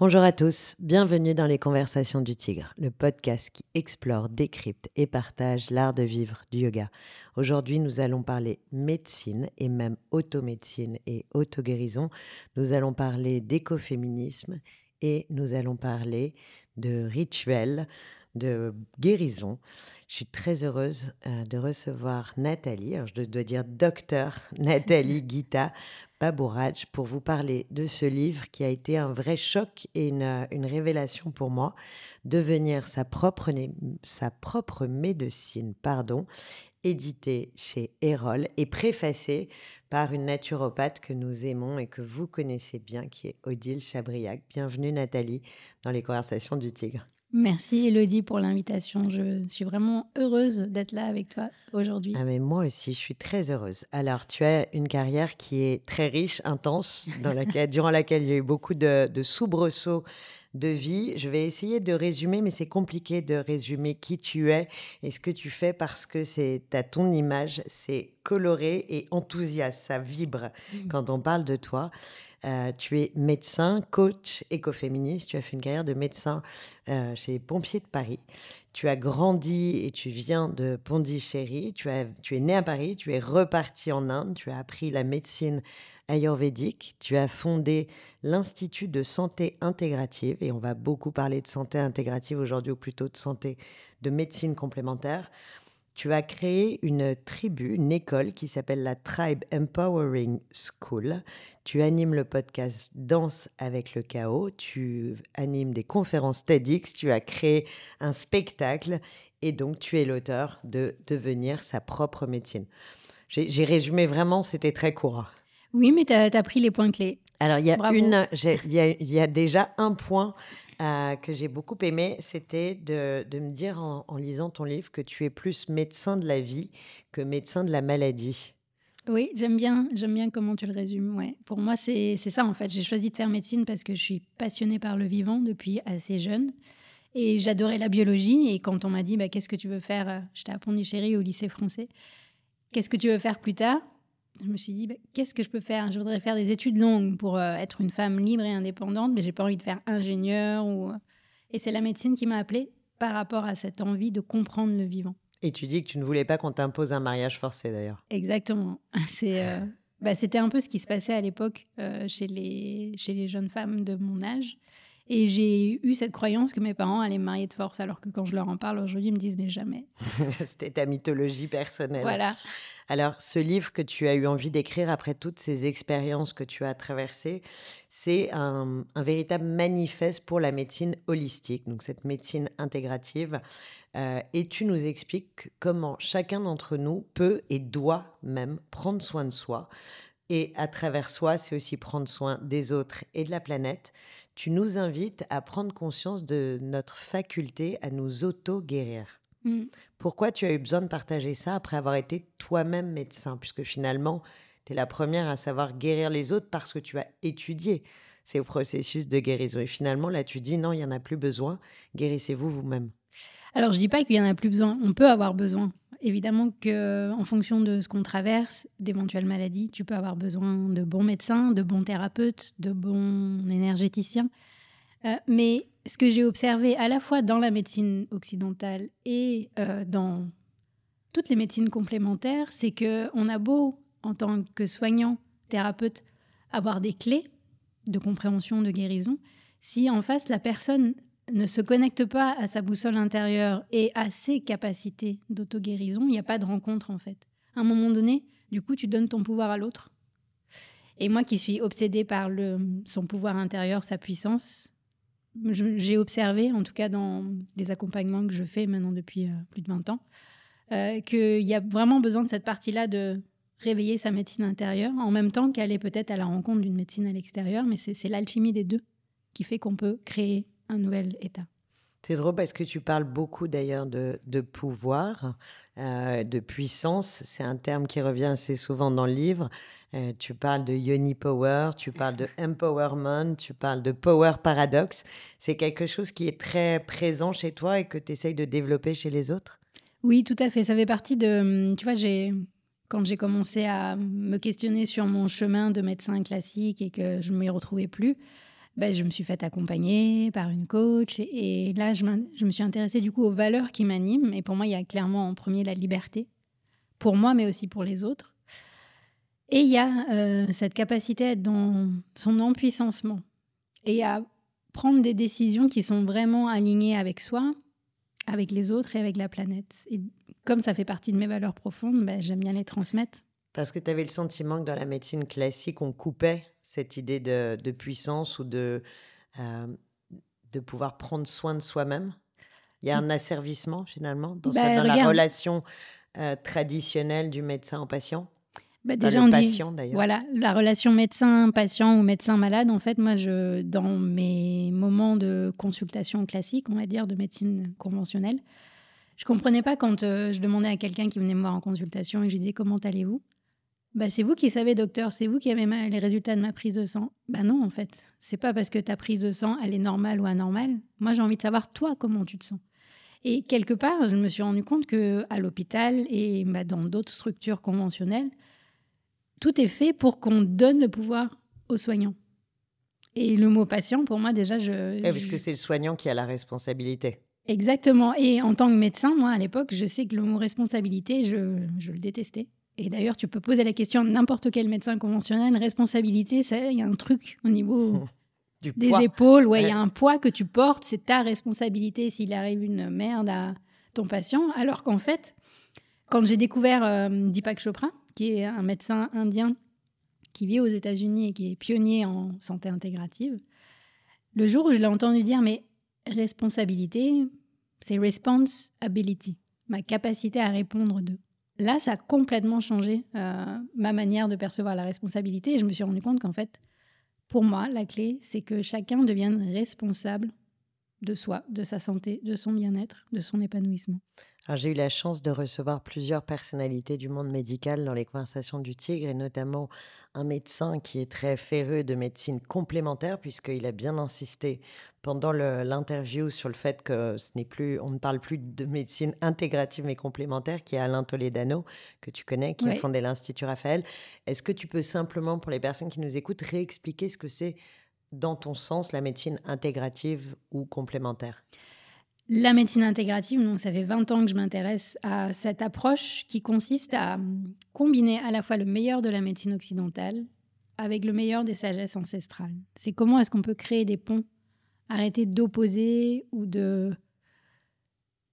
Bonjour à tous, bienvenue dans les Conversations du Tigre, le podcast qui explore, décrypte et partage l'art de vivre du yoga. Aujourd'hui, nous allons parler médecine et même automédecine et auto-guérison. Nous allons parler d'écoféminisme et nous allons parler de rituels, de guérison. Je suis très heureuse euh, de recevoir Nathalie, alors je dois dire docteur Nathalie Gita Babouraj, pour vous parler de ce livre qui a été un vrai choc et une, une révélation pour moi, devenir sa propre, sa propre médecine, pardon, édité chez Erol et préfacé par une naturopathe que nous aimons et que vous connaissez bien, qui est Odile Chabriac. Bienvenue Nathalie dans les conversations du Tigre. Merci Elodie pour l'invitation. Je suis vraiment heureuse d'être là avec toi aujourd'hui. Ah mais moi aussi, je suis très heureuse. Alors, tu as une carrière qui est très riche, intense, dans laquelle, durant laquelle il y a eu beaucoup de, de soubresauts de vie. Je vais essayer de résumer, mais c'est compliqué de résumer qui tu es et ce que tu fais parce que c'est à ton image, c'est coloré et enthousiaste, ça vibre mmh. quand on parle de toi. Euh, tu es médecin, coach écoféministe. Tu as fait une carrière de médecin euh, chez les pompiers de Paris. Tu as grandi et tu viens de Pondichéry. Tu, tu es né à Paris. Tu es reparti en Inde. Tu as appris la médecine ayurvédique. Tu as fondé l'Institut de santé intégrative. Et on va beaucoup parler de santé intégrative aujourd'hui, ou plutôt de santé de médecine complémentaire tu as créé une tribu, une école qui s'appelle la Tribe Empowering School. Tu animes le podcast Danse avec le chaos. Tu animes des conférences TEDx. Tu as créé un spectacle. Et donc, tu es l'auteur de Devenir sa propre médecine. J'ai résumé vraiment, c'était très court. Oui, mais tu as, pris les points clés. Alors, il y, a une, il y a déjà un point euh, que j'ai beaucoup aimé, c'était de, de, me dire en, lisant ton livre que tu es plus médecin de la vie que médecin de la maladie. Oui, j'aime bien, j'aime bien comment tu le résumes. Ouais. Pour moi, c'est ça en fait. J'ai choisi de faire médecine parce que je suis passionnée par le vivant depuis assez jeune. Et j'adorais la biologie. Et quand on m'a dit, bah, qu'est-ce que tu veux faire euh, J'étais à Pondichéry au lycée français. Qu'est-ce que tu veux faire plus tard? Je me suis dit, bah, qu'est-ce que je peux faire? Je voudrais faire des études longues pour euh, être une femme libre et indépendante, mais j'ai pas envie de faire ingénieur. Ou... Euh. Et c'est la médecine qui m'a appelée par rapport à cette envie de comprendre le vivant. Et tu dis que tu ne voulais pas qu'on t'impose un mariage forcé d'ailleurs. Exactement. C'est, euh, bah, c'était un peu ce qui se passait à l'époque chez, les, chez les jeunes femmes de mon âge. Et j'ai eu cette croyance que mes parents allaient me marier de force, alors que quand je leur en parle aujourd'hui, ils me disent mais jamais. C'était ta mythologie personnelle. Voilà. Alors, ce livre que tu as eu envie d'écrire après toutes ces expériences que tu as traversées, c'est un, véritable manifeste pour la médecine holistique, donc cette médecine intégrative. Euh, et tu nous expliques comment chacun d'entre nous peut et doit même prendre soin de soi. Et à travers soi, c'est aussi prendre soin des autres et de la planète tu nous invites à prendre conscience de notre faculté à nous auto-guérir. Mm. Pourquoi tu as eu besoin de partager ça après avoir été toi-même médecin? Puisque finalement, tu es la première à savoir guérir les autres parce que tu as étudié ces processus de guérison. Et finalement, là, tu dis non, il n'y en a plus besoin, guérissez-vous vous-même. Alors, je dis pas qu'il y en a plus besoin. On peut avoir besoin. Évidemment que, en fonction de ce qu'on traverse, d'éventuelles maladies, tu peux avoir besoin de bons médecins, de bons thérapeutes, de bons énergéticiens. Euh, mais ce que j'ai observé à la fois dans la médecine occidentale et euh, dans toutes les médecines complémentaires, c'est que on a beau, en tant que soignant, thérapeute, avoir des clés de compréhension, de guérison, si en face la personne ne se connecte pas à sa boussole intérieure et à ses capacités d'auto-guérison, il n'y a pas de rencontre en fait. À un moment donné, du coup, tu donnes ton pouvoir à l'autre. Et moi qui suis obsédée par le, son pouvoir intérieur, sa puissance, j'ai observé, en tout cas dans les accompagnements que je fais maintenant depuis euh, plus de 20 ans, euh, qu'il y a vraiment besoin de cette partie-là de réveiller sa médecine intérieure, en même temps qu'elle est peut-être à la rencontre d'une médecine à l'extérieur, mais c'est l'alchimie des deux qui fait qu'on peut créer un nouvel état. C'est drôle parce que tu parles beaucoup d'ailleurs de, pouvoir, euh, de puissance. C'est un terme qui revient assez souvent dans le livre. Euh, tu parles de yoni power, tu parles de empowerment, tu parles de power paradox. C'est quelque chose qui est très présent chez toi et que tu essayes de développer chez les autres? Oui, tout à fait. Ça fait partie de. Tu vois, j'ai. Quand j'ai commencé à me questionner sur mon chemin de médecin classique et que je ne m'y retrouvais plus, ben, je me suis fait accompagner par une coach. Et, là, je, je, me suis intéressée du coup aux valeurs qui m'animent. Et pour moi, il y a clairement en premier la liberté, pour moi, mais aussi pour les autres. Et il y a euh, cette capacité à être dans son empuissancement et à prendre des décisions qui sont vraiment alignées avec soi, avec les autres et avec la planète. Et comme ça fait partie de mes valeurs profondes, ben, j'aime bien les transmettre. Parce que tu avais le sentiment que dans la médecine classique, on coupait cette idée de, puissance ou de, euh, de pouvoir prendre soin de soi-même? Il y a un asservissement finalement dans, bah, la relation euh, traditionnelle du médecin au patient? Bah déjà, on patient, dit, voilà, la relation médecin-patient ou médecin-malade, en fait, moi, je, dans mes moments de consultation classique, on va dire, de médecine conventionnelle, je comprenais pas quand euh, je demandais à quelqu'un qui venait me voir en consultation et je lui disais comment allez-vous? Bah, c'est vous qui savez, docteur, c'est vous qui avez les résultats de ma prise de sang. Bah non, en fait. C'est pas parce que ta prise de sang, elle est normale ou anormale. Moi, j'ai envie de savoir, toi, comment tu te sens. Et quelque part, je me suis rendu compte que à l'hôpital et bah, dans d'autres structures conventionnelles, tout est fait pour qu'on donne le pouvoir aux soignants. Et le mot patient, pour moi, déjà, je. parce que c'est le soignant qui a la responsabilité. Exactement. Et en tant que médecin, moi, à l'époque, je sais que le mot responsabilité, je, je le détestais. Et d'ailleurs, tu peux poser la question à n'importe quel médecin conventionnel, responsabilité, il y a un truc au niveau des épaules, ouais, il y a un poids que tu portes, c'est ta responsabilité s'il arrive une merde à ton patient. Alors qu'en fait, quand j'ai découvert euh, Deepak Chopra, qui est un médecin indien qui vit aux États-Unis et qui est pionnier en santé intégrative, le jour où je l'ai entendu dire, mais responsabilité, c'est responsibility, ma capacité à répondre de. Là, ça a complètement changé euh, ma manière de percevoir la responsabilité et je me suis rendu compte qu'en fait, pour moi, la clé, c'est que chacun devienne responsable de soi, de sa santé, de son bien-être, de son épanouissement. J'ai eu la chance de recevoir plusieurs personnalités du monde médical dans les conversations du Tigre, et notamment un médecin qui est très féreux de médecine complémentaire, puisqu'il a bien insisté pendant l'interview sur le fait que ce n'est plus, on ne parle plus de médecine intégrative mais complémentaire, qui est Alain Toledano, que tu connais, qui a fondé l'Institut Raphaël. Est-ce que tu peux simplement, pour les personnes qui nous écoutent, réexpliquer ce que c'est, dans ton sens, la médecine intégrative ou complémentaire? La médecine intégrative, donc ça fait 20 ans que je m'intéresse à cette approche qui consiste à combiner à la fois le meilleur de la médecine occidentale avec le meilleur des sagesses ancestrales. C'est comment est-ce qu'on peut créer des ponts, arrêter d'opposer ou de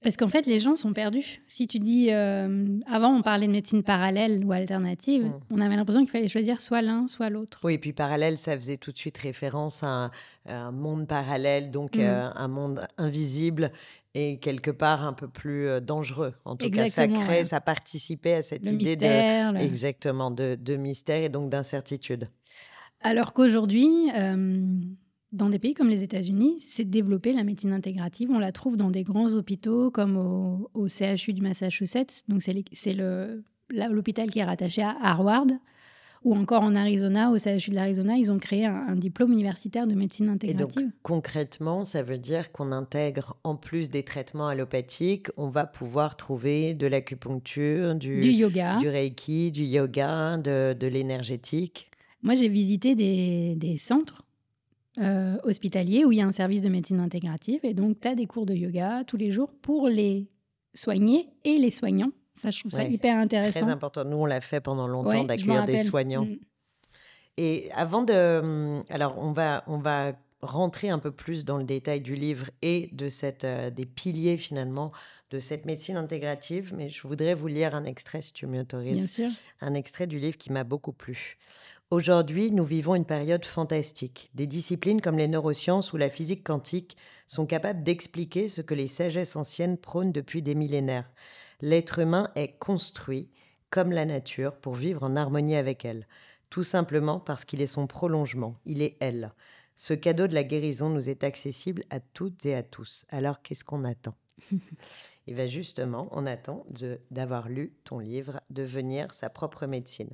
parce qu'en fait, les gens sont perdus. Si tu dis, euh, avant, on parlait de médecine parallèle ou alternative, mm. on avait l'impression qu'il fallait choisir soit l'un, soit l'autre. Oui, et puis parallèle, ça faisait tout de suite référence à un, monde parallèle, donc mm. euh, un monde invisible et quelque part un peu plus euh, dangereux. En tout cas, ça crée, ça participait à cette idée de, exactement, de, de, mystère et donc d'incertitude. Alors qu'aujourd'hui, dans des pays comme les États-Unis, c'est développer la médecine intégrative. On la trouve dans des grands hôpitaux comme au, CHU du Massachusetts. Donc c'est l'hôpital qui est rattaché à Harvard. Ou encore en Arizona, au CHU de l'Arizona, ils ont créé un, diplôme universitaire de médecine intégrative. Et donc concrètement, ça veut dire qu'on intègre en plus des traitements allopathiques, on va pouvoir trouver de l'acupuncture, du, yoga, du reiki, du yoga, de, l'énergétique? Moi, j'ai visité des, des centres euh, hospitalier où il y a un service de médecine intégrative. Et donc, tu as des cours de yoga tous les jours pour les soignés et les soignants. Ça, je trouve ça hyper intéressant. Très important. Nous, on l'a fait pendant longtemps d'accueillir des soignants. Mm. Et avant de. Hum, alors, on va, on va rentrer un peu plus dans le détail du livre et de cette, euh, des piliers finalement de cette médecine intégrative, mais je voudrais vous lire un extrait, si tu m'autorises. Bien sûr. Un extrait du livre qui m'a beaucoup plu. Aujourd'hui, nous vivons une période fantastique. Des disciplines comme les neurosciences ou la physique quantique sont capables d'expliquer ce que les sagesses anciennes prônent depuis des millénaires. L'être humain est construit, comme la nature, pour vivre en harmonie avec elle, tout simplement parce qu'il est son prolongement, il est elle. Ce cadeau de la guérison nous est accessible à toutes et à tous. Alors qu'est-ce qu'on attend? Et bien justement, on attend d'avoir lu ton livre, Devenir sa propre médecine.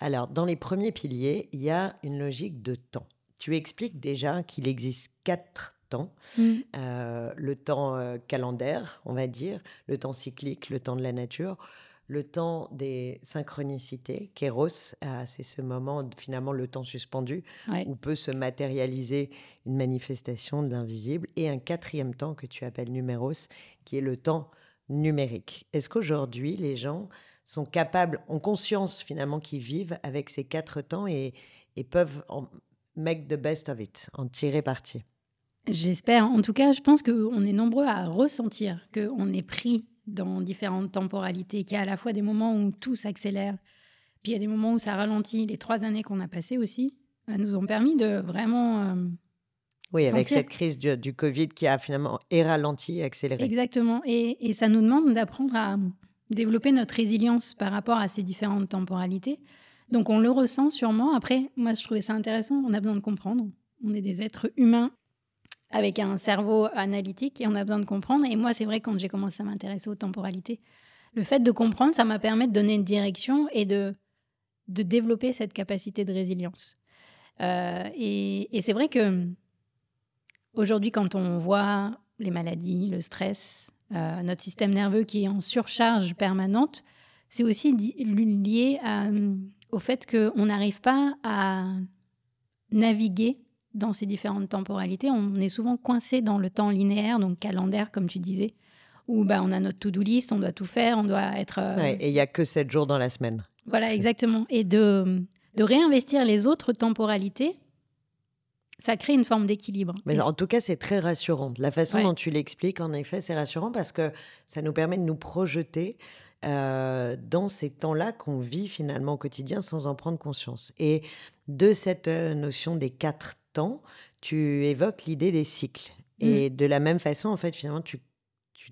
Alors, dans les premiers piliers, il y a une logique de temps. Tu expliques déjà qu'il existe quatre temps. Mm. Euh, le temps euh, calendaire, on va dire, le temps cyclique, le temps de la nature, le temps des synchronicités, kéros, euh, c'est ce moment, finalement, le temps suspendu, où peut se matérialiser une manifestation de l'invisible, et un quatrième temps que tu appelles numéros, qui est le temps numérique. Est-ce qu'aujourd'hui, les gens sont capables, ont conscience finalement qu'ils vivent avec ces quatre temps et, peuvent en make the best of it, en tirer parti? J'espère. En tout cas, je pense qu'on est nombreux à ressentir qu'on est pris dans différentes temporalités, qu'il y a à la fois des moments où tout s'accélère, puis il y a des moments où ça ralentit. Les trois années qu'on a passées aussi euh, nous ont permis de vraiment... Euh, oui, avec cette crise du, Covid qui a finalement et ralenti et accéléré. Exactement. Et, ça nous demande d'apprendre à développer notre résilience par rapport à ces différentes temporalités. Donc on le ressent sûrement. Après, moi, je trouvais ça intéressant. On a besoin de comprendre. On est des êtres humains avec un cerveau analytique et on a besoin de comprendre. Et moi, c'est vrai, quand j'ai commencé à m'intéresser aux temporalités, le fait de comprendre, ça m'a permis de donner une direction et de, de développer cette capacité de résilience. Euh, et, c'est vrai que aujourd'hui, quand on voit les maladies, le stress, euh, notre système nerveux qui est en surcharge permanente, c'est aussi lié au fait qu'on n'arrive pas à naviguer dans ces différentes temporalités, on est souvent coincé dans le temps linéaire, donc calendaire, comme tu disais, où bah, on a notre to-do list, on doit tout faire, on doit être. Euh, et il n'y a que 7 jours dans la semaine. Voilà, exactement. Et de, de réinvestir les autres temporalités, ça crée une forme d'équilibre. Mais en tout cas, c'est très rassurant. La façon dont tu l'expliques, en effet, c'est rassurant parce que ça nous permet de nous projeter euh, dans ces temps-là qu'on vit finalement au quotidien sans en prendre conscience. Et de cette euh, notion des quatre temps, tu évoques l'idée des cycles. Mmh. Et de la même façon, en fait, finalement, tu,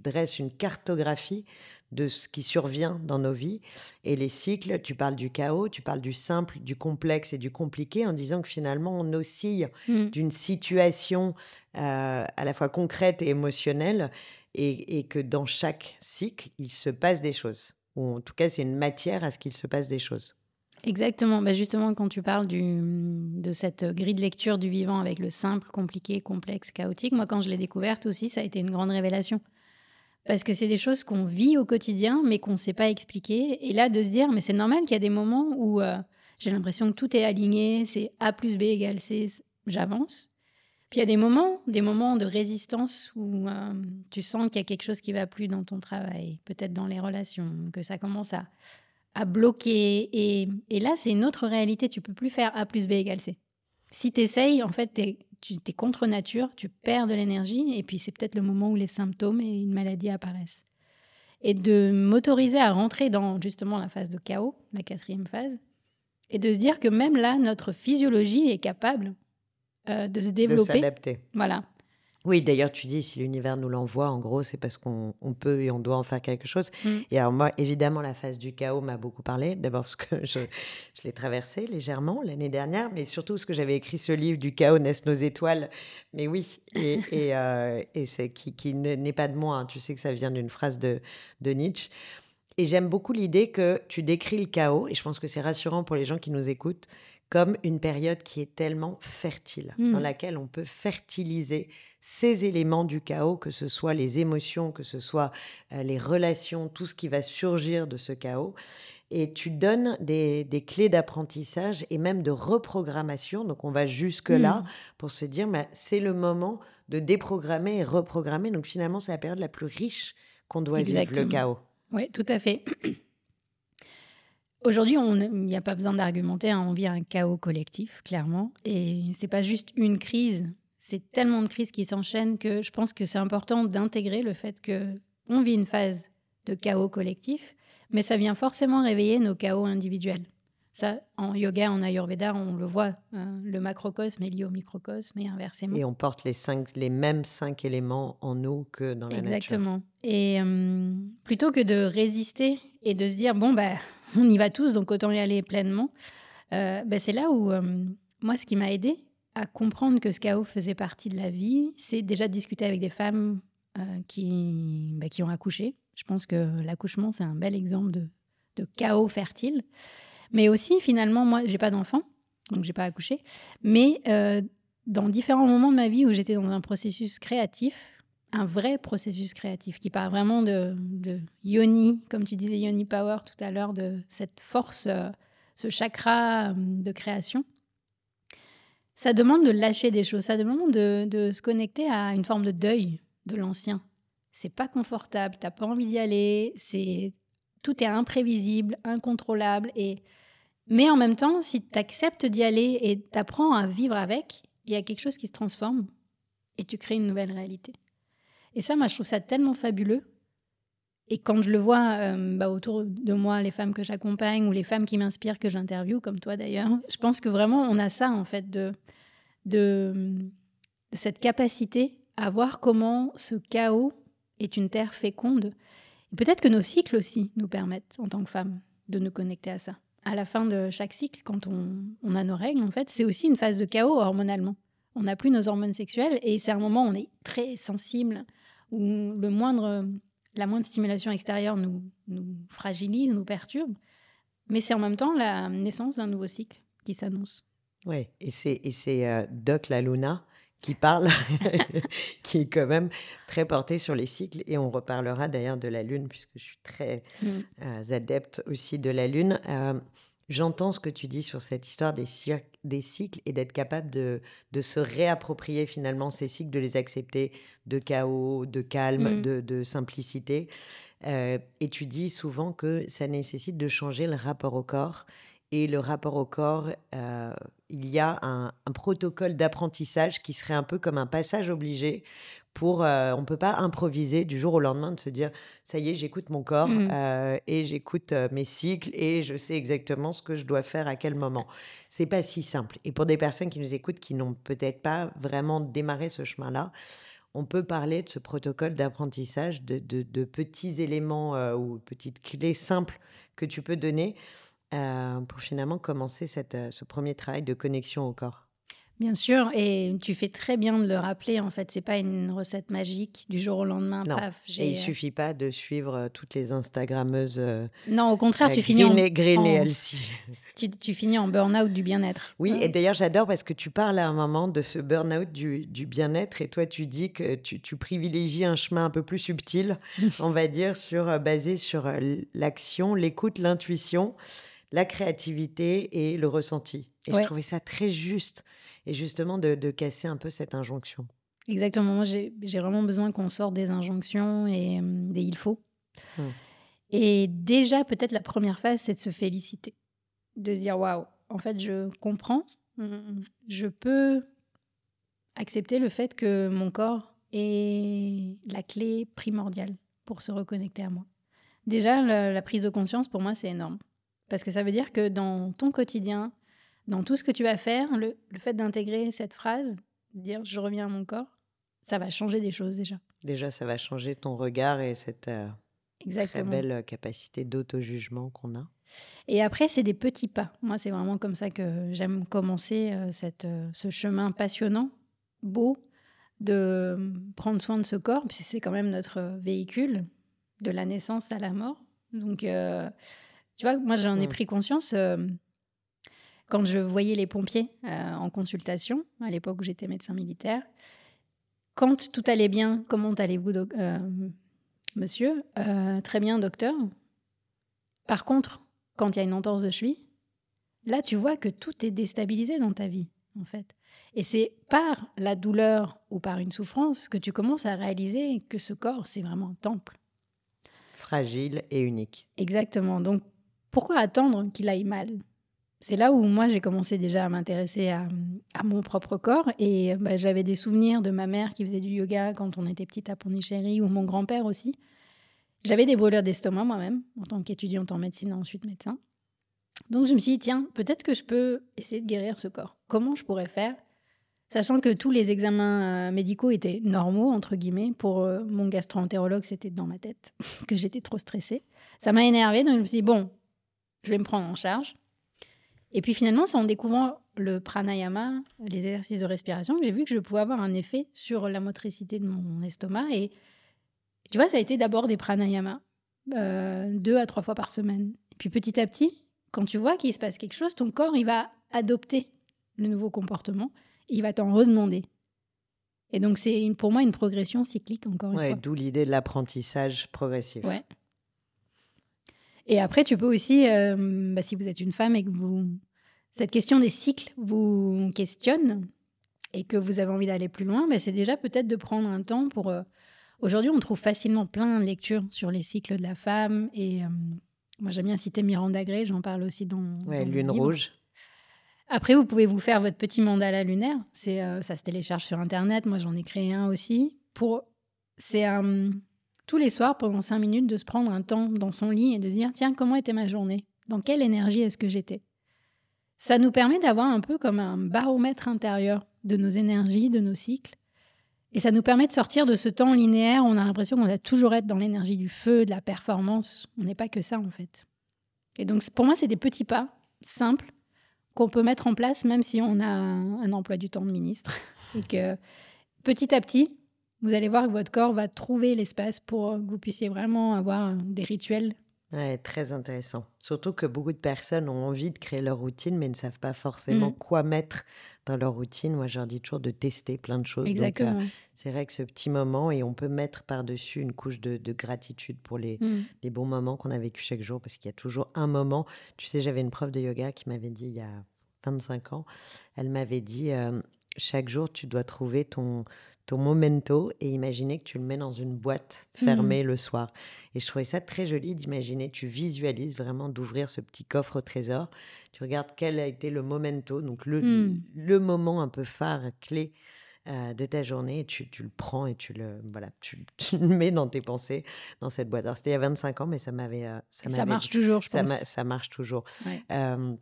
dresses une cartographie de ce qui survient dans nos vies. Et les cycles, tu parles du chaos, tu parles du simple, du complexe et du compliqué, en disant que finalement, on oscille mmh. d'une situation euh, à la fois concrète et émotionnelle, et, et, que dans chaque cycle, il se passe des choses. Ou en tout cas, c'est une matière à ce qu'il se passe des choses. Exactement. Bah justement, quand tu parles de cette grille de lecture du vivant avec le simple, compliqué, complexe, chaotique, moi, quand je l'ai découverte aussi, ça a été une grande révélation. Parce que c'est des choses qu'on vit au quotidien, mais qu'on ne sait pas expliquer. Et là, de se dire, mais c'est normal qu'il y a des moments où euh, j'ai l'impression que tout est aligné, c'est A plus B égale C, j'avance. Puis il y a des moments, des moments de résistance où euh, tu sens qu'il y a quelque chose qui va plus dans ton travail, peut-être dans les relations, que ça commence à, à bloquer. Et, et là, c'est une autre réalité. Tu peux plus faire A plus B égale C. Si tu essayes, en fait, tu es contre nature, tu perds de l'énergie, et puis c'est peut-être le moment où les symptômes et une maladie apparaissent. Et de m'autoriser à rentrer dans justement la phase de chaos, la quatrième phase, et de se dire que même là, notre physiologie est capable euh, de se développer. De s'adapter. Voilà. Oui, d'ailleurs, tu dis si l'univers nous l'envoie, en gros, c'est parce qu'on peut et on doit en faire quelque chose. Mm. Et alors, moi, évidemment, la phase du chaos m'a beaucoup parlé. D'abord parce que je, l'ai traversée légèrement l'année dernière, mais surtout parce que j'avais écrit ce livre Du chaos naissent nos étoiles. Mais oui, et, et, euh, c'est qui, qui n'est pas de moi. Hein. Tu sais que ça vient d'une phrase de, de Nietzsche. Et j'aime beaucoup l'idée que tu décris le chaos, et je pense que c'est rassurant pour les gens qui nous écoutent, comme une période qui est tellement fertile, dans mm. laquelle on peut fertiliser ces éléments du chaos, que ce soit les émotions, que ce soit euh, les relations, tout ce qui va surgir de ce chaos. Et tu donnes des, clés d'apprentissage et même de reprogrammation. Donc on va jusque-là mm. pour se dire, bah, c'est le moment de déprogrammer et reprogrammer. Donc finalement, c'est la période la plus riche qu'on doit vivre, le chaos. Oui, tout à fait. Aujourd'hui, il n'y a pas besoin d'argumenter, hein, on vit un chaos collectif, clairement. Et c'est pas juste une crise, c'est tellement de crises qui s'enchaînent que je pense que c'est important d'intégrer le fait que on vit une phase de chaos collectif, mais ça vient forcément réveiller nos chaos individuels. Ça, en yoga, en ayurveda, on le voit. Hein, le macrocosme est lié au microcosme et inversement. Et on porte les, cinq, les mêmes cinq éléments en nous que dans la nature. Exactement. Et euh, plutôt que de résister et de se dire, bon, bah, on y va tous, donc autant y aller pleinement. Euh, ben, c'est là où, euh, moi, ce qui m'a aidé à comprendre que ce chaos faisait partie de la vie, c'est déjà discuter avec des femmes euh, qui, ben, qui ont accouché. Je pense que l'accouchement, c'est un bel exemple de, de, chaos fertile. Mais aussi, finalement, moi, j'ai pas d'enfant, donc j'ai pas accouché. Mais dans différents moments de ma vie où j'étais dans un processus créatif, un vrai processus créatif qui part vraiment de, yoni, comme tu disais, yoni power tout à l'heure, de cette force, euh, ce chakra euh, de création. Ça demande de lâcher des choses, ça demande de, se connecter à une forme de deuil de l'ancien. C'est pas confortable, t'as pas envie d'y aller, c'est tout est imprévisible, incontrôlable et mais en même temps, si tu acceptes d'y aller et t'apprends à vivre avec, il y a quelque chose qui se transforme et tu crées une nouvelle réalité. Et ça, moi, je trouve ça tellement fabuleux. Et quand je le vois euh, bah, autour de moi, les femmes que j'accompagne ou les femmes qui m'inspirent, que j'interviewe, comme toi d'ailleurs, je pense que vraiment, on a ça, en fait, de, cette capacité à voir comment ce chaos est une terre féconde. Peut-être que nos cycles aussi nous permettent, en tant que femmes, de nous connecter à ça. À la fin de chaque cycle, quand on, on a nos règles, en fait, c'est aussi une phase de chaos hormonalement. On n'a plus nos hormones sexuelles et c'est un moment où on est très sensible, où le moindre, la moindre stimulation extérieure nous, nous fragilise, nous perturbe. Mais c'est en même temps la naissance d'un nouveau cycle qui s'annonce. Oui, et c'est, euh, Doc La Luna qui parle, qui est quand même très porté sur les cycles. Et on reparlera d'ailleurs de la Lune, puisque je suis très mm. euh, adepte aussi de la Lune. Euh, J'entends ce que tu dis sur cette histoire des, des cycles et d'être capable de, de, se réapproprier finalement ces cycles, de les accepter de chaos, de calme, mmh. de, de, simplicité. Euh, et tu dis souvent que ça nécessite de changer le rapport au corps. Et le rapport au corps, euh, il y a un, un protocole d'apprentissage qui serait un peu comme un passage obligé pour euh, on peut pas improviser du jour au lendemain de se dire ça y est j'écoute mon corps mmh. euh, et j'écoute euh, mes cycles et je sais exactement ce que je dois faire à quel moment. C'est pas si simple. Et pour des personnes qui nous écoutent qui n'ont peut-être pas vraiment démarré ce chemin là on peut parler de ce protocole d'apprentissage de, de, petits éléments ou petites clés simples que tu peux donner pour finalement commencer cette, ce premier travail de connexion au corps Bien sûr, et tu fais très bien de le rappeler. En fait, c'est pas une recette magique du jour au lendemain. Non. et il euh, suffit pas de suivre euh, toutes les Instagrammeuses. Euh, non, au contraire, tu finis en, Tu, tu, finis en burn-out du bien-être. Oui, et d'ailleurs, j'adore parce que tu parles à un moment de ce burn-out du, du bien-être, et toi, tu dis que tu, tu, privilégies un chemin un peu plus subtil, on va dire, sur basé sur l'action, l'écoute, l'intuition, la créativité et le ressenti. Et je trouvais ça très juste et justement de, casser un peu cette injonction. Exactement. Moi, j'ai vraiment besoin qu'on sorte des injonctions et des il faut. Mmh. Et déjà, peut-être la première phase, c'est de se féliciter. De se dire waouh, en fait, je comprends, je peux accepter le fait que mon corps est la clé primordiale pour se reconnecter à moi. Déjà, la prise de conscience, pour moi, c'est énorme. Parce que ça veut dire que dans ton quotidien, dans tout ce que tu vas faire, le, fait d'intégrer cette phrase, dire je reviens à mon corps, ça va changer des choses déjà. Déjà, ça va changer ton regard et cette euh, très belle euh, capacité d'auto-jugement qu'on a. Et après, c'est des petits pas. Moi, c'est vraiment comme ça que j'aime commencer euh, cette, ce chemin passionnant, beau, de prendre soin de ce corps, puisque c'est quand même notre véhicule de la naissance à la mort. Donc, tu vois, moi, j'en ai pris conscience quand je voyais les pompiers euh, en consultation, à l'époque où j'étais médecin militaire, quand tout allait bien, comment allez-vous, euh, monsieur euh, Très bien, docteur. Par contre, quand il y a une entorse de cheville, là, tu vois que tout est déstabilisé dans ta vie, en fait. Et c'est par la douleur ou par une souffrance que tu commences à réaliser que ce corps, c'est vraiment un temple. Fragile et unique. Exactement. Donc, pourquoi attendre qu'il aille mal? C'est là où moi j'ai commencé déjà à m'intéresser à, mon propre corps et bah, j'avais des souvenirs de ma mère qui faisait du yoga quand on était petite à Pondichéry ou mon grand-père aussi. J'avais des brûlures d'estomac moi-même en tant qu'étudiante en médecine et ensuite médecin. Donc je me suis dit tiens peut-être que je peux essayer de guérir ce corps. Comment je pourrais faire Sachant que tous les examens euh, médicaux étaient normaux, entre guillemets, pour euh, mon gastro-entérologue, c'était dans ma tête, que j'étais trop stressée. Ça m'a énervée, donc je me suis dit, bon, je vais me prendre en charge. Et puis finalement, c'est en découvrant le pranayama, les exercices de respiration, que j'ai vu que je pouvais avoir un effet sur la motricité de mon estomac. Et tu vois, ça a été d'abord des pranayamas, euh, deux à trois fois par semaine. Et puis petit à petit, quand tu vois qu'il se passe quelque chose, ton corps, il va adopter le nouveau comportement et il va t'en redemander. Et donc, c'est pour moi une progression cyclique, encore une fois. D'où l'idée de l'apprentissage progressif. Ouais. Et après, tu peux aussi, euh, bah, si vous êtes une femme et que vous, cette question des cycles vous questionne et que vous avez envie d'aller plus loin, bah, c'est déjà peut-être de prendre un temps pour. Euh, aujourd'hui, on trouve facilement plein de lectures sur les cycles de la femme. Et euh, moi, j'aime bien citer Miranda Gray, j'en parle aussi dans. Ouais, Lune Rouge. Après, vous pouvez vous faire votre petit mandala lunaire. C'est, ça se télécharge sur Internet. Moi, j'en ai créé un aussi. Pour, c'est un tous les soirs pendant cinq minutes de se prendre un temps dans son lit et de se dire tiens comment était ma journée? Dans quelle énergie est-ce que j'étais? Ça nous permet d'avoir un peu comme un baromètre intérieur de nos énergies de nos cycles. Et ça nous permet de sortir de ce temps linéaire. On a l'impression qu'on doit toujours être dans l'énergie du feu de la performance. On n'est pas que ça en fait. Et donc pour moi c'est des petits pas simples qu'on peut mettre en place même si on a un emploi du temps de ministre. Et que petit à petit vous allez voir que votre corps va trouver l'espace pour que vous puissiez vraiment avoir des rituels. Ouais, très intéressant. Surtout que beaucoup de personnes ont envie de créer leur routine, mais ne savent pas forcément mm. quoi mettre dans leur routine. Moi, je leur dis toujours de tester plein de choses. Euh, Exactement. c'est vrai que ce petit moment, et on peut mettre par-dessus une couche de, gratitude pour les, mm. les bons moments qu'on a vécu chaque jour, parce qu'il y a toujours un moment. Tu sais, j'avais une prof de yoga qui m'avait dit il y a 25 ans, elle m'avait dit, euh, chaque jour, tu dois trouver ton, ton momento et imaginer que tu le mets dans une boîte fermée mmh. le soir. Et je trouvais ça très joli d'imaginer, tu visualises vraiment d'ouvrir ce petit coffre au trésor. Tu regardes quel a été le momento, donc le, mmh. le moment un peu phare, clé euh, de ta journée, et tu, tu, le prends et tu le, voilà, tu, le mets dans tes pensées, dans cette boîte. Alors c'était il y a 25 ans, mais ça m'avait... Euh, ça, marche toujours, je ça pense. Ça marche toujours. Euh,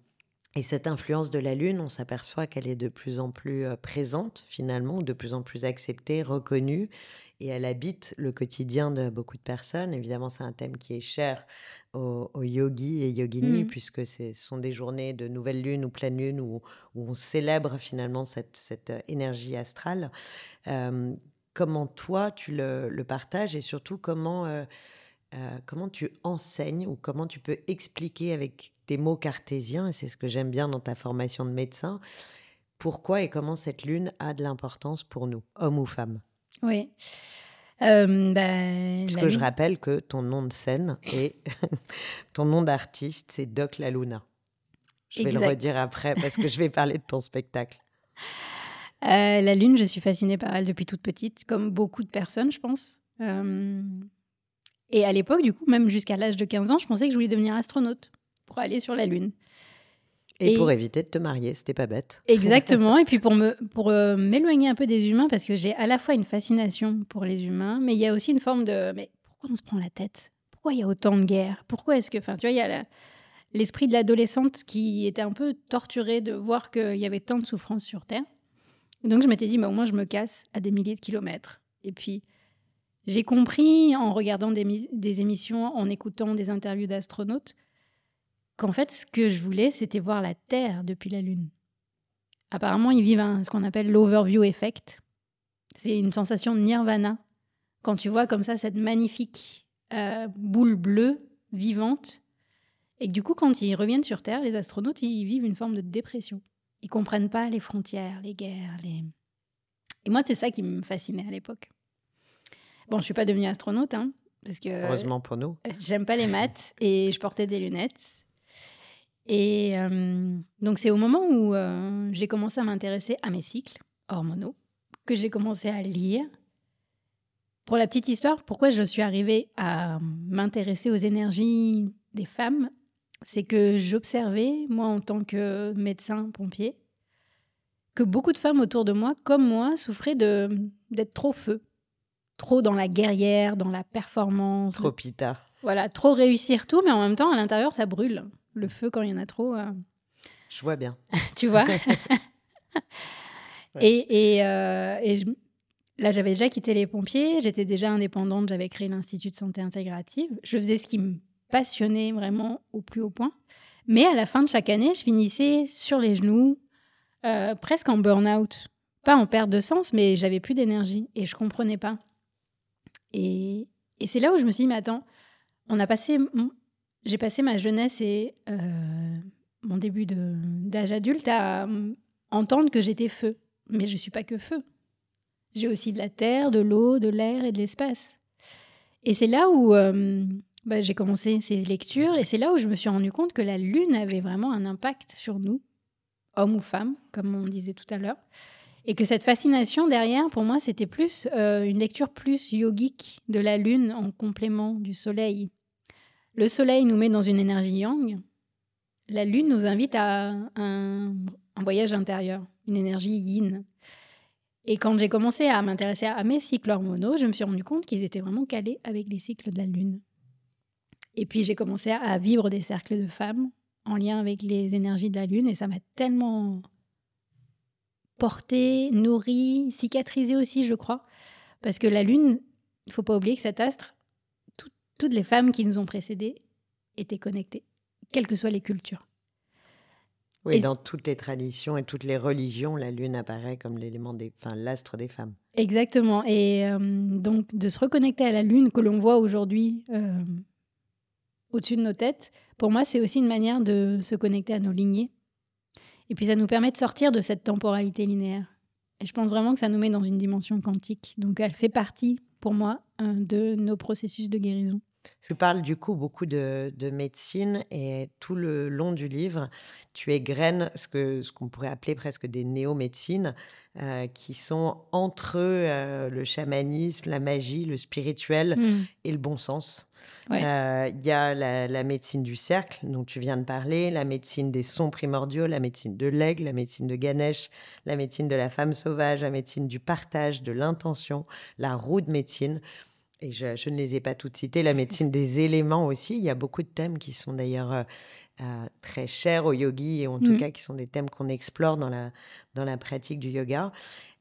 et cette influence de la Lune, on s'aperçoit qu'elle est de plus en plus euh, présente finalement, de plus en plus acceptée, reconnue, et elle habite le quotidien de beaucoup de personnes. Évidemment, c'est un thème qui est cher aux, yogis et yoginis, mmh. puisque ce sont des journées de nouvelle lune ou pleine lune où, on célèbre finalement cette, euh, énergie astrale. Euh, comment toi, tu le, partages et surtout comment... Euh, comment tu enseignes ou comment tu peux expliquer avec tes mots cartésiens, et c'est ce que j'aime bien dans ta formation de médecin, pourquoi et comment cette lune a de l'importance pour nous, hommes ou femmes Oui. Euh, bah, Parce que je rappelle que ton nom de scène et ton nom d'artiste, c'est Doc La Luna. Je vais le redire après parce que je vais parler de ton spectacle. Euh, la lune, je suis fascinée par elle depuis toute petite, comme beaucoup de personnes, je pense. Et à l'époque, du coup, même jusqu'à l'âge de 15 ans, je pensais que je voulais devenir astronaute pour aller sur la Lune. Et, pour éviter de te marier, c'était pas bête. Exactement. et puis pour me pour euh, m'éloigner un peu des humains, parce que j'ai à la fois une fascination pour les humains, mais il y a aussi une forme de mais pourquoi on se prend la tête? Pourquoi il y a autant de guerres? Pourquoi est-ce que, enfin, tu vois, il y a l'esprit de l'adolescente qui était un peu torturé de voir qu'il y avait tant de souffrances sur Terre. donc je m'étais dit, bah, au moins je me casse à des milliers de kilomètres. Et puis j'ai compris en regardant des, émissions, en écoutant des interviews d'astronautes, qu'en fait, ce que je voulais, c'était voir la Terre depuis la Lune. Apparemment, ils vivent ce qu'on appelle l'overview effect. C'est une sensation de nirvana. Quand tu vois comme ça cette magnifique euh, boule bleue, vivante, et que du coup, quand ils reviennent sur Terre, les astronautes, ils vivent une forme de dépression. Ils comprennent pas les frontières, les guerres. Et moi, c'est ça qui me fascinait à l'époque. Bon, je suis pas devenue astronaute, hein, parce que. Heureusement pour nous. J'aime pas les maths et je portais des lunettes. Et euh, donc, c'est au moment où euh, j'ai commencé à m'intéresser à mes cycles hormonaux que j'ai commencé à lire. Pour la petite histoire, pourquoi je suis arrivée à m'intéresser aux énergies des femmes, c'est que j'observais, moi en tant que médecin pompier, que beaucoup de femmes autour de moi, comme moi, souffraient d'être trop feu trop dans la guerrière, dans la performance. Trop pita. Voilà, trop réussir tout, mais en même temps, à l'intérieur, ça brûle. Le feu, quand il y en a trop. Euh. Je vois bien. tu vois Et, et, euh, là, j'avais déjà quitté les pompiers, j'étais déjà indépendante, j'avais créé l'Institut de santé intégrative. Je faisais ce qui me passionnait vraiment au plus haut point. Mais à la fin de chaque année, je finissais sur les genoux, euh, presque en burn-out. Pas en perte de sens, mais j'avais plus d'énergie et je comprenais pas. Et, c'est là où je me suis dit, mais attends, on a passé, j'ai passé ma jeunesse et euh, mon début d'âge adulte à entendre que j'étais feu. Mais je ne suis pas que feu. J'ai aussi de la terre, de l'eau, de l'air et de l'espace. Et c'est là où euh, bah, j'ai commencé ces lectures et c'est là où je me suis rendu compte que la Lune avait vraiment un impact sur nous, hommes ou femmes, comme on disait tout à l'heure. Et que cette fascination derrière, pour moi, c'était plus euh, une lecture plus yogique de la Lune en complément du Soleil. Le Soleil nous met dans une énergie yang. La Lune nous invite à un, voyage intérieur, une énergie yin. Et quand j'ai commencé à m'intéresser à mes cycles hormonaux, je me suis rendu compte qu'ils étaient vraiment calés avec les cycles de la Lune. Et puis j'ai commencé à vivre des cercles de femmes en lien avec les énergies de la Lune et ça m'a tellement porté, nourri, cicatrisé aussi, je crois. Parce que la Lune, il faut pas oublier que cet astre, toutes les femmes qui nous ont précédées étaient connectées, quelles que soient les cultures. Oui, dans toutes les traditions et toutes les religions, la lune apparaît comme l'élément des, enfin, l'astre des femmes. Exactement. Et euh, donc de se reconnecter à la lune que l'on voit aujourd'hui euh, au-dessus de nos têtes, pour moi, c'est aussi une manière de se connecter à nos lignées. Et puis ça nous permet de sortir de cette temporalité linéaire. Et je pense vraiment que ça nous met dans une dimension quantique. Donc elle fait partie, pour moi, de nos processus de guérison. Tu parles du coup beaucoup de, médecine et tout le long du livre, tu égrènes ce que ce qu'on pourrait appeler presque des néo-médecines euh, qui sont entre euh, le chamanisme, la magie, le spirituel mmh. et le bon sens. Euh, il y a la, médecine du cercle dont tu viens de parler, la médecine des sons primordiaux, la médecine de l'aigle, la médecine de Ganesh, la médecine de la femme sauvage, la médecine du partage, de l'intention, la roue de médecine. Et je, ne les ai pas toutes citées. La médecine des éléments aussi. Il y a beaucoup de thèmes qui sont d'ailleurs euh, euh, très chers aux yogis et en tout mmh. cas qui sont des thèmes qu'on explore dans la, dans la pratique du yoga.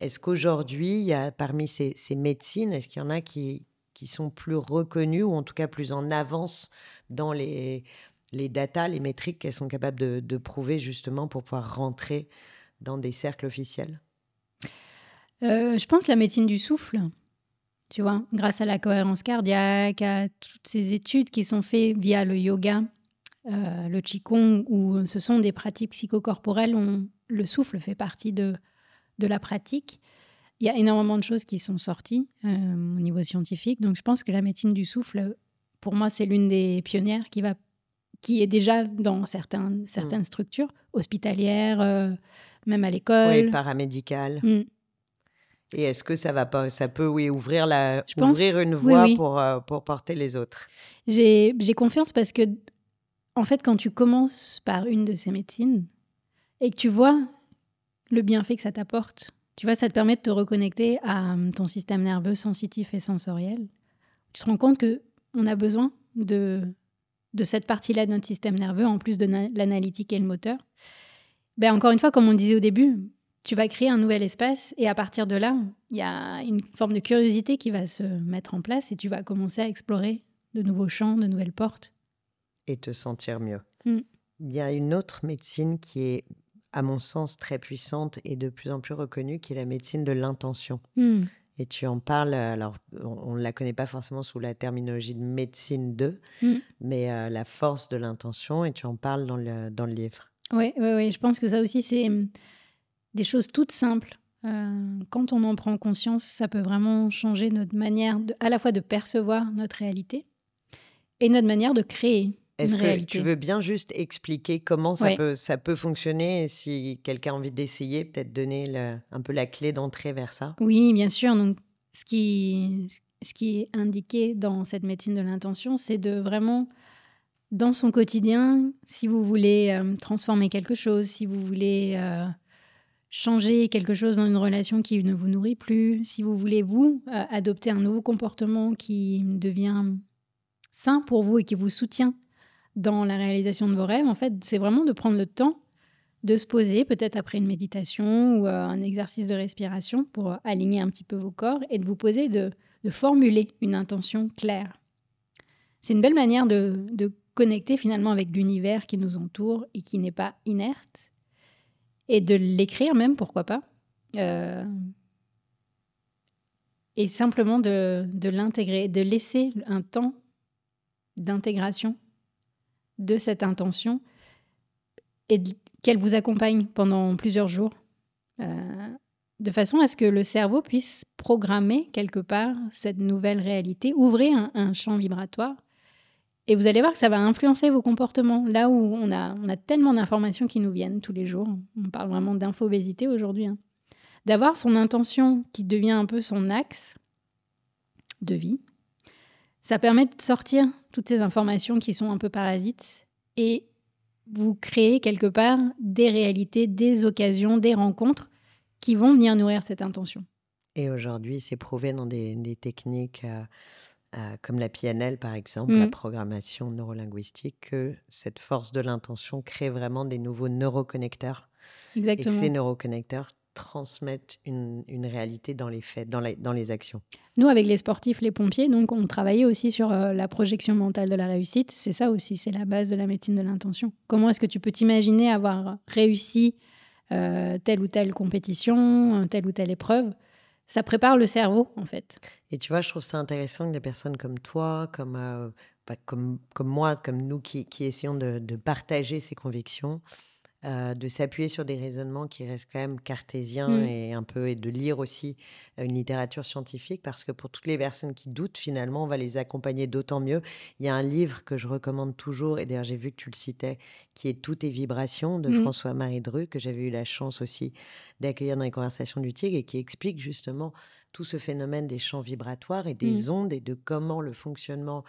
Est-ce qu'aujourd'hui, il y a parmi ces, médecines, est-ce qu'il y en a qui, qui sont plus reconnues ou en tout cas plus en avance dans les, les datas, les métriques qu'elles sont capables de, de, prouver justement pour pouvoir rentrer dans des cercles officiels? Euh, Je pense la médecine du souffle tu vois, grâce à la cohérence cardiaque, à toutes ces études qui sont faites via le yoga, euh, le qigong, où ce sont des pratiques psychocorporelles, où le souffle fait partie de, de la pratique. Il y a énormément de choses qui sont sorties euh, au niveau scientifique, donc je pense que la médecine du souffle, pour moi, c'est l'une des pionnières qui va qui est déjà dans certaines, certaines mm. structures hospitalières, euh, même à l'école. Oui, paramédicales. Mm. Et est-ce que ça va pas, ça peut oui ouvrir la, ouvrir une voie pour euh, pour porter les autres? J'ai confiance parce que en fait quand tu commences par une de ces médecines et que tu vois le bienfait que ça t'apporte, tu vois, ça te permet de te reconnecter à hum, ton système nerveux sensitif et sensoriel. Tu te rends compte que on a besoin de de cette partie-là de notre système nerveux en plus de l'analytique et le moteur. Ben encore une fois, comme on disait au début, tu vas créer un nouvel espace et à partir de là, il y a une forme de curiosité qui va se mettre en place et tu vas commencer à explorer de nouveaux champs, de nouvelles portes. Et te sentir mieux. Mm. Il y a une autre médecine qui est, à mon sens, très puissante et de plus en plus reconnue, qui est la médecine de l'intention. Mm. Et tu en parles, alors on ne la connaît pas forcément sous la terminologie de médecine 2, mm. mais euh, la force de l'intention, et tu en parles dans le, dans le livre. Oui, oui, oui, je pense que ça aussi, c'est des choses toutes simples. Euh, quand on en prend conscience, ça peut vraiment changer notre manière de, à la fois de percevoir notre réalité et notre manière de créer Est-ce que tu veux bien juste expliquer comment ça, peut, ça peut fonctionner et si quelqu'un a envie d'essayer, peut-être donner un peu la clé d'entrée vers ça? Oui, bien sûr. Donc, ce qui, ce qui est indiqué dans cette médecine de l'intention, c'est de vraiment, dans son quotidien, si vous voulez euh, transformer quelque chose, si vous voulez... Euh, changer quelque chose dans une relation qui ne vous nourrit plus, si vous voulez, vous, euh, adopter un nouveau comportement qui devient sain pour vous et qui vous soutient dans la réalisation de vos rêves, en fait, c'est vraiment de prendre le temps de se poser, peut-être après une méditation ou euh, un exercice de respiration pour aligner un petit peu vos corps et de vous poser, de, formuler une intention claire. C'est une belle manière de, de connecter finalement avec l'univers qui nous entoure et qui n'est pas inerte et de l'écrire même, pourquoi pas. Euh, et simplement de, l'intégrer, de laisser un temps d'intégration de cette intention et qu'elle vous accompagne pendant plusieurs jours. Euh, de façon à ce que le cerveau puisse programmer quelque part cette nouvelle réalité, ouvrir un, champ vibratoire. Et vous allez voir que ça va influencer vos comportements. Là où on a, tellement d'informations qui nous viennent tous les jours, on parle vraiment d'infobésité aujourd'hui, hein. d'avoir son intention qui devient un peu son axe de vie, ça permet de sortir toutes ces informations qui sont un peu parasites et vous créez quelque part des réalités, des occasions, des rencontres qui vont venir nourrir cette intention. Et aujourd'hui, c'est prouvé dans des, techniques euh, euh, comme la PNL, par exemple, la mm. programmation neurolinguistique, que cette force de l'intention crée vraiment des nouveaux neuroconnecteurs. Exactement. Et que ces neuroconnecteurs transmettent une, réalité dans les faits, dans, dans, les actions. Nous, avec les sportifs, les pompiers, donc on travaillait aussi sur euh, la projection mentale de la réussite. C'est ça aussi, c'est la base de la médecine de l'intention. Comment est-ce que tu peux t'imaginer avoir réussi euh, telle ou telle compétition, telle ou telle épreuve Ça prépare le cerveau, en fait. Et tu vois, je trouve ça intéressant que des personnes comme toi, comme, euh, bah, comme, comme moi, comme nous qui, qui essayons de, de partager ces convictions, euh, de s'appuyer sur des raisonnements qui restent quand même cartésiens mmh. et un peu et de lire aussi euh, une littérature scientifique parce que pour toutes les personnes qui doutent finalement on va les accompagner d'autant mieux. Il y a un livre que je recommande toujours et d'ailleurs j'ai vu que tu le citais qui est Toutes et vibrations de mmh. François-Marie Dru que j'avais eu la chance aussi d'accueillir dans les conversations du Tigre et qui explique justement tout ce phénomène des champs vibratoires et des mmh. ondes et de comment le fonctionnement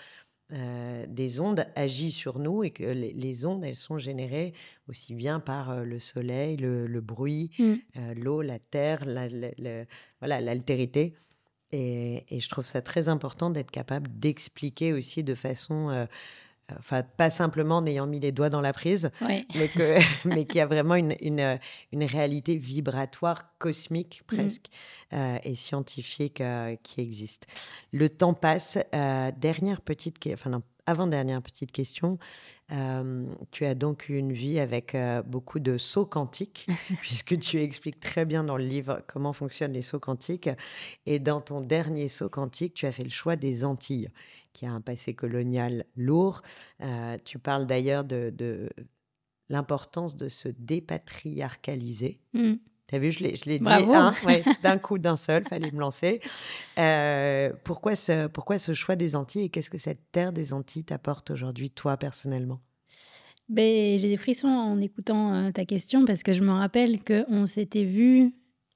euh, des ondes agissent sur nous et que les, ondes, elles sont générées aussi bien par euh, le soleil, le, bruit, mmh. euh, l'eau, la terre, voilà, l'altérité. Et, et, je trouve ça très important d'être capable d'expliquer aussi de façon enfin pas simplement en ayant mis les doigts dans la prise, mais mais qu'il y a vraiment une, une, réalité vibratoire cosmique mmh. presque euh, et scientifique euh, qui existe. Le temps passe. Euh, dernière petite, enfin avant dernière petite question. tu as donc eu une vie avec beaucoup de sauts quantiques, puisque tu expliques très bien dans le livre comment fonctionnent les sauts quantiques. Et dans ton dernier saut quantique, tu as fait le choix des Antilles qui a un passé colonial lourd. Euh, tu parles d'ailleurs de, l'importance de se dépatriarcaliser. Mmh. Tu as vu, je l'ai dit hein, d'un coup, d'un seul, fallait me lancer. Euh, pourquoi, ce, pourquoi ce choix des Antilles et qu'est-ce que cette terre des Antilles t'apporte aujourd'hui, toi, personnellement? Ben, J'ai des frissons en écoutant euh, ta question parce que je me rappelle qu'on s'était vu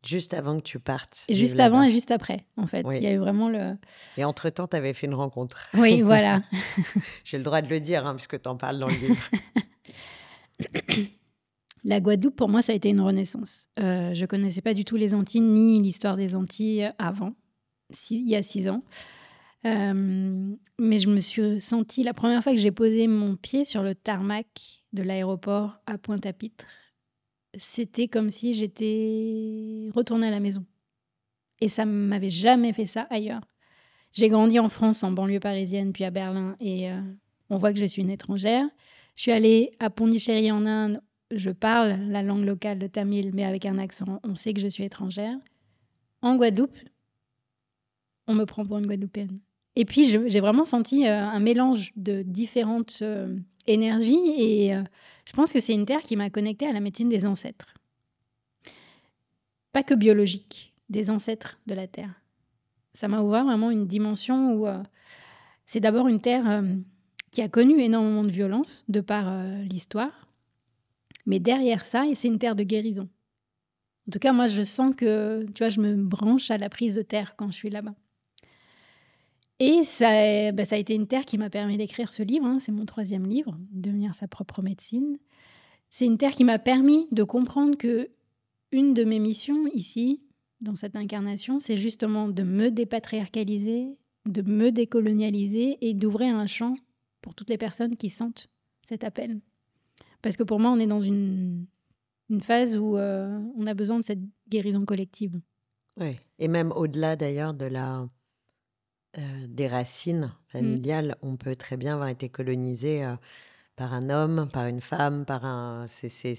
Juste avant que tu partes. Juste avant et juste après, en fait. Il y a eu vraiment le. Et entre-temps, tu avais fait une rencontre. Oui, voilà. J'ai le droit de le dire, hein, puisque tu en parles dans le livre. La Guadeloupe, pour moi, ça a été une renaissance. Euh, je ne connaissais pas du tout les Antilles, ni l'histoire des Antilles avant, il y a six ans. Euh, mais je me suis sentie, la première fois que j'ai posé mon pied sur le tarmac de l'aéroport à Pointe-à-Pitre, c'était comme si j'étais retournée à la maison. Et ça m'avait jamais fait ça ailleurs. J'ai grandi en France, en banlieue parisienne, puis à Berlin, et euh, on voit que je suis une étrangère. Je suis allée à Pondichéry en Inde. Je parle la langue locale de tamil, mais avec un accent. On sait que je suis étrangère. En Guadeloupe, on me prend pour une Guadeloupéenne. Et puis, j'ai vraiment senti euh, un mélange de différentes euh, énergies. Et euh, je pense que c'est une terre qui m'a connectée à la médecine des ancêtres. Pas que biologique, des ancêtres de la terre. Ça m'a ouvert vraiment une dimension où c'est d'abord une terre qui a connu énormément de violence de par l'histoire. Mais derrière ça, c'est une terre de guérison. En tout cas, moi, je sens que, tu vois, je me branche à la prise de terre quand je suis là-bas. Et ça, bah, ça a été une terre qui m'a permis d'écrire ce livre. Hein. C'est mon troisième livre, Devenir sa propre médecine. C'est une terre qui m'a permis de comprendre que une de mes missions ici, dans cette incarnation, c'est justement de me dépatriarcaliser, de me décolonialiser et d'ouvrir un champ pour toutes les personnes qui sentent cet appel. Parce que pour moi, on est dans une, une phase où euh, on a besoin de cette guérison collective. Oui, et même au-delà d'ailleurs de la euh, des racines familiales, mmh. on peut très bien avoir été colonisé euh, par un homme, par une femme, par un. C'est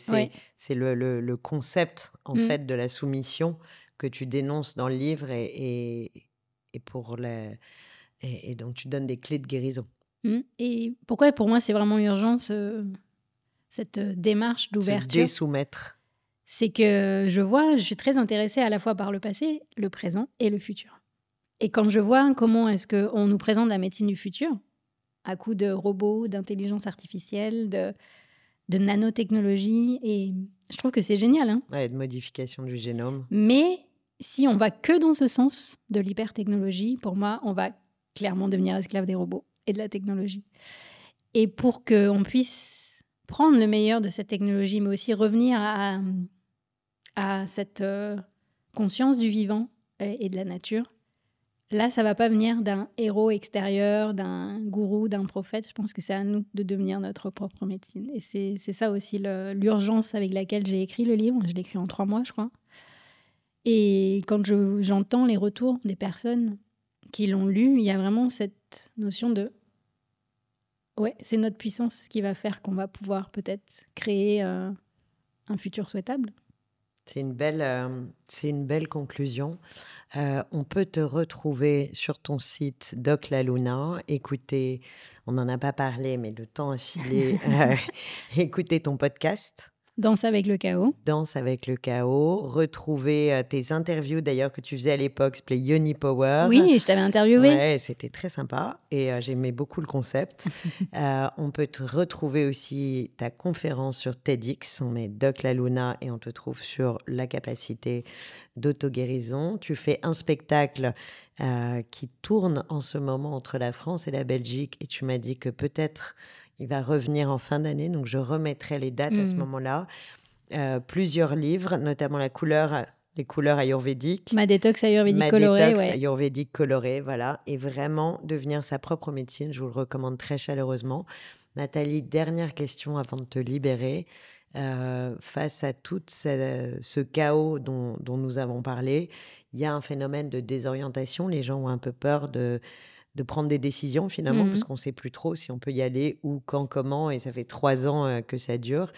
le, concept en mmh. fait de la soumission que tu dénonces dans le livre et, et, pour les, et, donc tu donnes des clés de guérison. Mmh. Et pourquoi pour moi c'est vraiment urgent cette euh, démarche d'ouverture? Se désoumettre. c'est que je vois, je suis très intéressée à la fois par le passé, le présent et le futur. Et quand je vois comment est-ce qu'on nous présente la médecine du futur, à coup de robots, d'intelligence artificielle, de, de nanotechnologie, et je trouve que c'est génial. Hein ouais, de modification du génome. Mais si on va que dans ce sens de l'hypertechnologie, pour moi, on va clairement devenir esclave des robots et de la technologie. Et pour qu'on puisse prendre le meilleur de cette technologie, mais aussi revenir à, à cette euh, conscience du vivant et, de la nature, là, ça va pas venir d'un héros extérieur, d'un gourou, d'un prophète. Je pense que c'est à nous de devenir notre propre médecine. Et c'est ça aussi l'urgence avec laquelle j'ai écrit le livre. Je l'ai écrit en trois mois, je crois. Et quand j'entends les retours des personnes qui l'ont lu, il y a vraiment cette notion de ouais, c'est notre puissance qui va faire qu'on va pouvoir peut-être créer euh, un futur souhaitable. C'est une belle, euh, c'est une belle conclusion. Euh, on peut te retrouver sur ton site Doc La Luna. Écoutez, on n'en a pas parlé, mais le temps a filé. écoutez ton podcast. Danse avec le chaos. Danse avec le chaos. Retrouver euh, tes interviews d'ailleurs que tu faisais à l'époque, s'appelait Yoni Power. Oui, je t'avais interviewé. Ouais, c'était très sympa et euh, j'aimais beaucoup le concept. Euh, on peut te retrouver aussi ta conférence sur TEDx. On met Doc La Luna et on te trouve sur la capacité d'auto-guérison. Tu fais un spectacle qui tourne en ce moment entre la France et la Belgique et tu m'as dit que peut-être il va revenir en fin d'année, donc je remettrai les dates à ce mmh. moment-là. Euh, plusieurs livres, notamment la couleur, les couleurs ayurvédiques. Ma détox ayurvédique Ma colorée. Détox ayurvédique colorée, voilà. Et vraiment devenir sa propre médecine, je vous le recommande très chaleureusement. Nathalie, dernière question avant de te libérer. Euh, face à tout ce, chaos dont, dont, nous avons parlé, il y a un phénomène de désorientation. Les gens ont un peu peur de de prendre des décisions finalement, mmh parce qu'on ne sait plus trop si on peut y aller, ou quand, comment, et ça fait trois ans euh, que ça dure.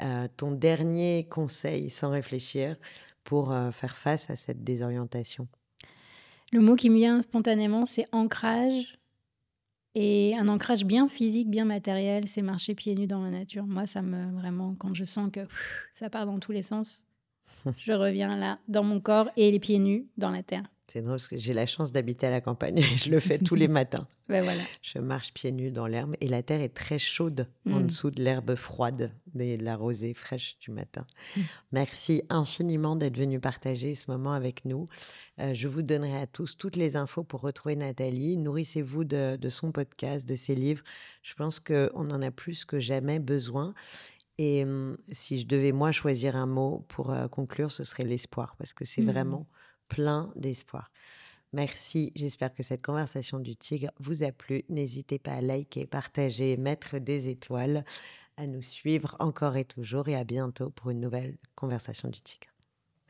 Euh, ton dernier conseil, sans réfléchir, pour euh, faire face à cette désorientation? Le mot qui me vient spontanément, c'est ancrage. Et un ancrage bien physique, bien matériel, c'est marcher pieds nus dans la nature. Moi, ça me vraiment, quand je sens que ça part dans tous les sens, je reviens là, dans mon corps et les pieds nus dans la terre. C'est drôle parce que j'ai la chance d'habiter à la campagne et je le fais tous les matins. Ben voilà. Je marche pieds nus dans l'herbe et la terre est très chaude en mm. dessous de l'herbe froide de la rosée fraîche du matin. Merci infiniment d'être venu partager ce moment avec nous. Euh, je vous donnerai à tous toutes les infos pour retrouver Nathalie. Nourrissez-vous de, son podcast, de ses livres. Je pense qu'on en a plus que jamais besoin. Et hum, si je devais moi choisir un mot pour euh, conclure, ce serait l'espoir parce que c'est mm. vraiment plein d'espoir. Merci, j'espère que cette conversation du tigre vous a plu. N'hésitez pas à liker, partager, mettre des étoiles, à nous suivre encore et toujours et à bientôt pour une nouvelle conversation du tigre.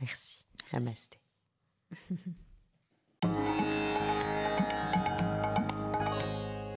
Merci. Namasté.